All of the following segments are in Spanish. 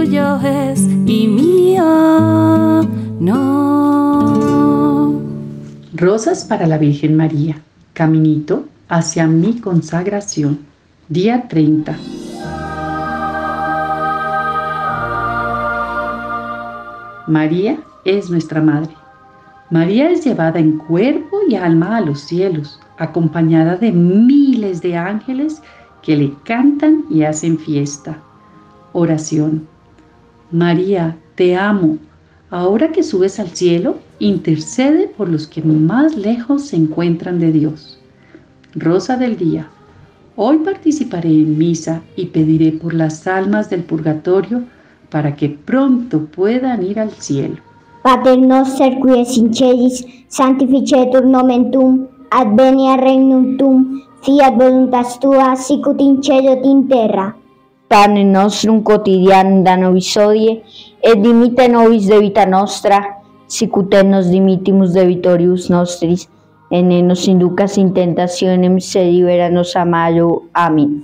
tuyo es y mío no. Rosas para la Virgen María, caminito hacia mi consagración. Día 30. María es nuestra Madre. María es llevada en cuerpo y alma a los cielos, acompañada de miles de ángeles que le cantan y hacen fiesta. Oración. María, te amo. Ahora que subes al cielo, intercede por los que más lejos se encuentran de Dios. Rosa del Día. Hoy participaré en misa y pediré por las almas del purgatorio para que pronto puedan ir al cielo. Pater noster qui es in celis, sanctificetur nomen tuum, advenia regnum tuum, fiat voluntas tua, sicut in. Pane nostrum quotidianum da nobis et dimite nobis debita nostra, sicut nos dimitimus debitorius nostris, et ne nos inducas in tentationem, sed liberanos a malo. Amén.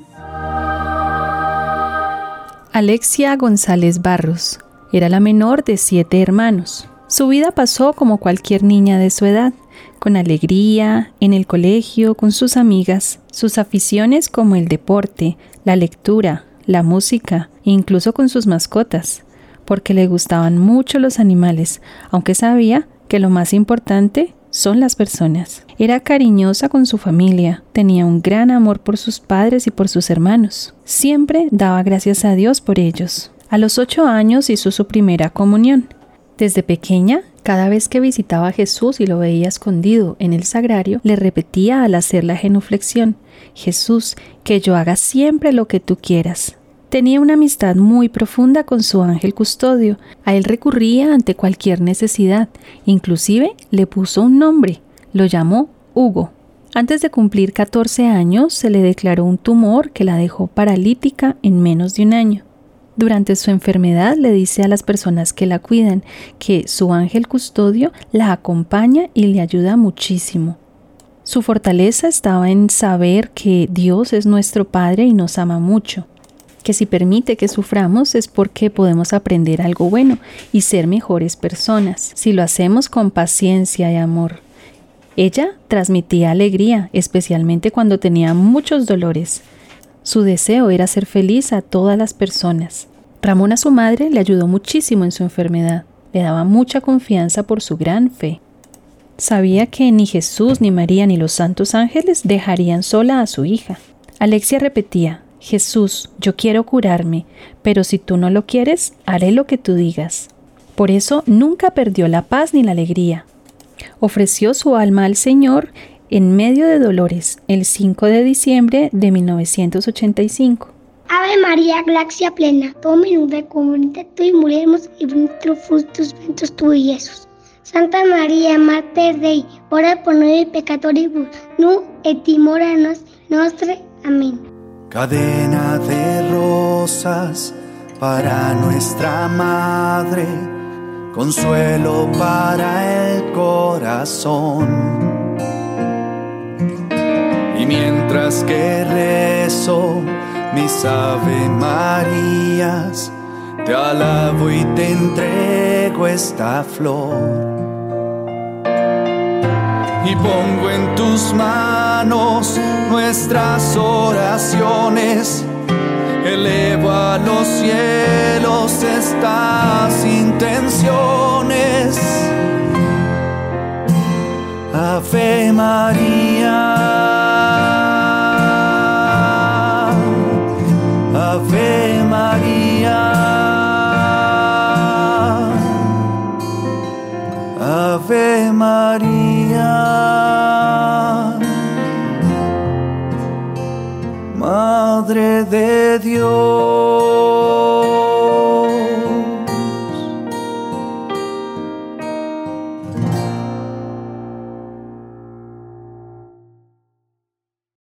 Alexia González Barros era la menor de siete hermanos. Su vida pasó como cualquier niña de su edad, con alegría, en el colegio, con sus amigas, sus aficiones como el deporte, la lectura, la música incluso con sus mascotas, porque le gustaban mucho los animales, aunque sabía que lo más importante son las personas. Era cariñosa con su familia, tenía un gran amor por sus padres y por sus hermanos. Siempre daba gracias a Dios por ellos. A los ocho años hizo su primera comunión. Desde pequeña, cada vez que visitaba a Jesús y lo veía escondido en el sagrario, le repetía al hacer la genuflexión, Jesús, que yo haga siempre lo que tú quieras. Tenía una amistad muy profunda con su ángel custodio. A él recurría ante cualquier necesidad. Inclusive le puso un nombre. Lo llamó Hugo. Antes de cumplir 14 años se le declaró un tumor que la dejó paralítica en menos de un año. Durante su enfermedad le dice a las personas que la cuidan que su ángel custodio la acompaña y le ayuda muchísimo. Su fortaleza estaba en saber que Dios es nuestro Padre y nos ama mucho que si permite que suframos es porque podemos aprender algo bueno y ser mejores personas, si lo hacemos con paciencia y amor. Ella transmitía alegría, especialmente cuando tenía muchos dolores. Su deseo era ser feliz a todas las personas. Ramón a su madre le ayudó muchísimo en su enfermedad, le daba mucha confianza por su gran fe. Sabía que ni Jesús, ni María, ni los santos ángeles dejarían sola a su hija. Alexia repetía, Jesús, yo quiero curarme, pero si tú no lo quieres, haré lo que tú digas. Por eso nunca perdió la paz ni la alegría. Ofreció su alma al Señor en medio de dolores el 5 de diciembre de 1985. Ave María, gracia plena, Dominus tecum, tu y muremos y frutos frutos ventus tu Jesús. Santa María, Mater Dei, ora por noi peccatoribus, nu et nostre. Amén. Cadena de rosas para nuestra madre, consuelo para el corazón. Y mientras que rezo mis Ave Marías, te alabo y te entrego esta flor y pongo en tus manos nuestras oraciones. Elevo a los cielos estas intenciones. Ave María María, Madre de Dios.